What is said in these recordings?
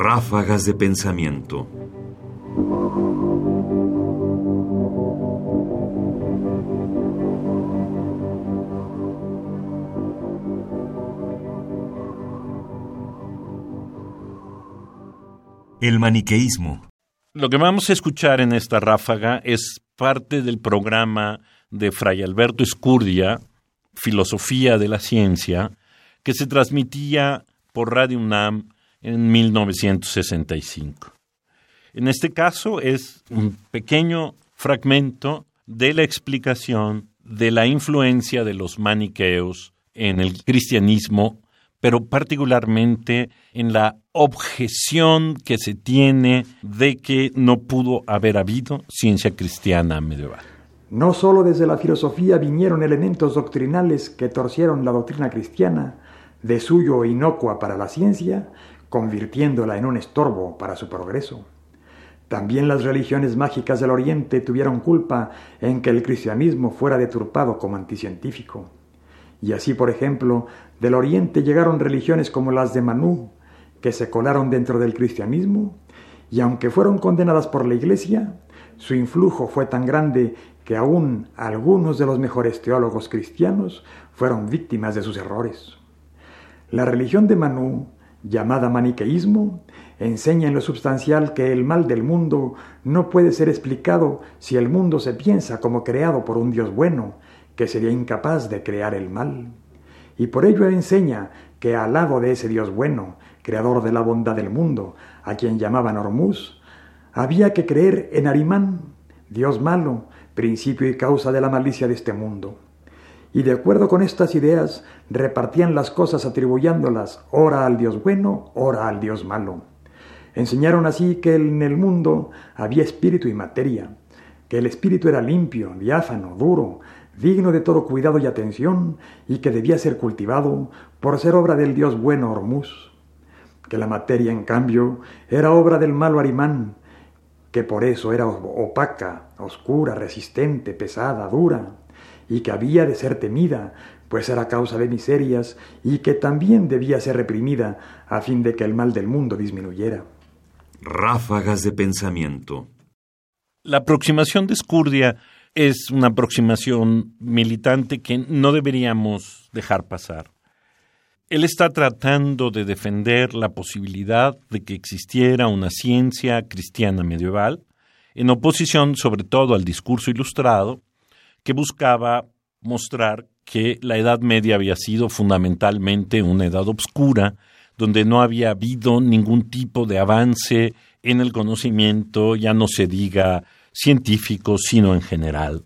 Ráfagas de pensamiento. El maniqueísmo. Lo que vamos a escuchar en esta ráfaga es parte del programa de Fray Alberto Escurdia, Filosofía de la Ciencia, que se transmitía por Radio UNAM en 1965. En este caso es un pequeño fragmento de la explicación de la influencia de los maniqueos en el cristianismo, pero particularmente en la objeción que se tiene de que no pudo haber habido ciencia cristiana medieval. No solo desde la filosofía vinieron elementos doctrinales que torcieron la doctrina cristiana, de suyo inocua para la ciencia, convirtiéndola en un estorbo para su progreso. También las religiones mágicas del Oriente tuvieron culpa en que el cristianismo fuera deturpado como anticientífico. Y así, por ejemplo, del Oriente llegaron religiones como las de Manú, que se colaron dentro del cristianismo, y aunque fueron condenadas por la Iglesia, su influjo fue tan grande que aún algunos de los mejores teólogos cristianos fueron víctimas de sus errores. La religión de Manú llamada maniqueísmo, enseña en lo substancial que el mal del mundo no puede ser explicado si el mundo se piensa como creado por un Dios bueno, que sería incapaz de crear el mal. Y por ello enseña que al lado de ese Dios bueno, creador de la bondad del mundo, a quien llamaban Hormuz, había que creer en Arimán, Dios malo, principio y causa de la malicia de este mundo y de acuerdo con estas ideas repartían las cosas atribuyéndolas ora al Dios bueno, ora al Dios malo. Enseñaron así que en el mundo había espíritu y materia, que el espíritu era limpio, diáfano, duro, digno de todo cuidado y atención, y que debía ser cultivado por ser obra del Dios bueno Hormuz, que la materia, en cambio, era obra del malo Arimán, que por eso era opaca, oscura, resistente, pesada, dura, y que había de ser temida, pues era causa de miserias, y que también debía ser reprimida a fin de que el mal del mundo disminuyera. Ráfagas de pensamiento. La aproximación de Escurdia es una aproximación militante que no deberíamos dejar pasar. Él está tratando de defender la posibilidad de que existiera una ciencia cristiana medieval, en oposición sobre todo al discurso ilustrado, que buscaba mostrar que la Edad Media había sido fundamentalmente una edad obscura, donde no había habido ningún tipo de avance en el conocimiento, ya no se diga científico, sino en general.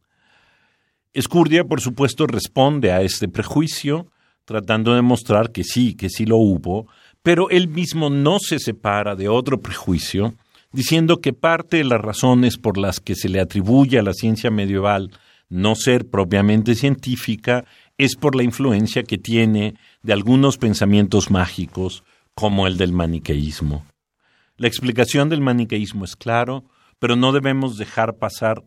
Escurdia, por supuesto, responde a este prejuicio, tratando de mostrar que sí, que sí lo hubo, pero él mismo no se separa de otro prejuicio, diciendo que parte de las razones por las que se le atribuye a la ciencia medieval no ser propiamente científica es por la influencia que tiene de algunos pensamientos mágicos como el del maniqueísmo. La explicación del maniqueísmo es claro, pero no debemos dejar pasar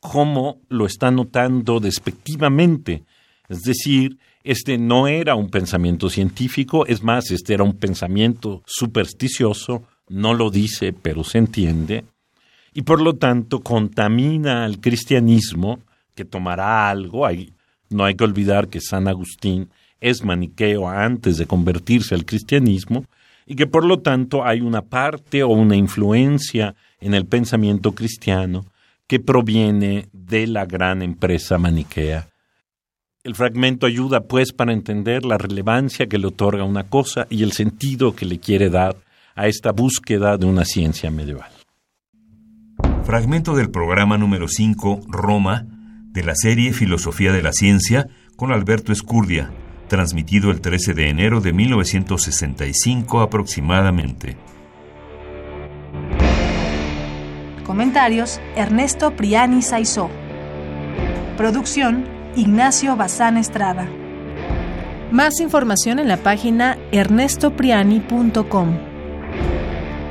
cómo lo está notando despectivamente. Es decir, este no era un pensamiento científico, es más, este era un pensamiento supersticioso, no lo dice, pero se entiende, y por lo tanto contamina al cristianismo que tomará algo. no hay que olvidar que San Agustín es maniqueo antes de convertirse al cristianismo y que por lo tanto hay una parte o una influencia en el pensamiento cristiano que proviene de la gran empresa maniquea. El fragmento ayuda pues para entender la relevancia que le otorga una cosa y el sentido que le quiere dar a esta búsqueda de una ciencia medieval. Fragmento del programa número 5, Roma, de la serie Filosofía de la Ciencia con Alberto Escurdia, transmitido el 13 de enero de 1965 aproximadamente. Comentarios Ernesto Priani Saizó. Producción Ignacio Bazán Estrada. Más información en la página ernestopriani.com.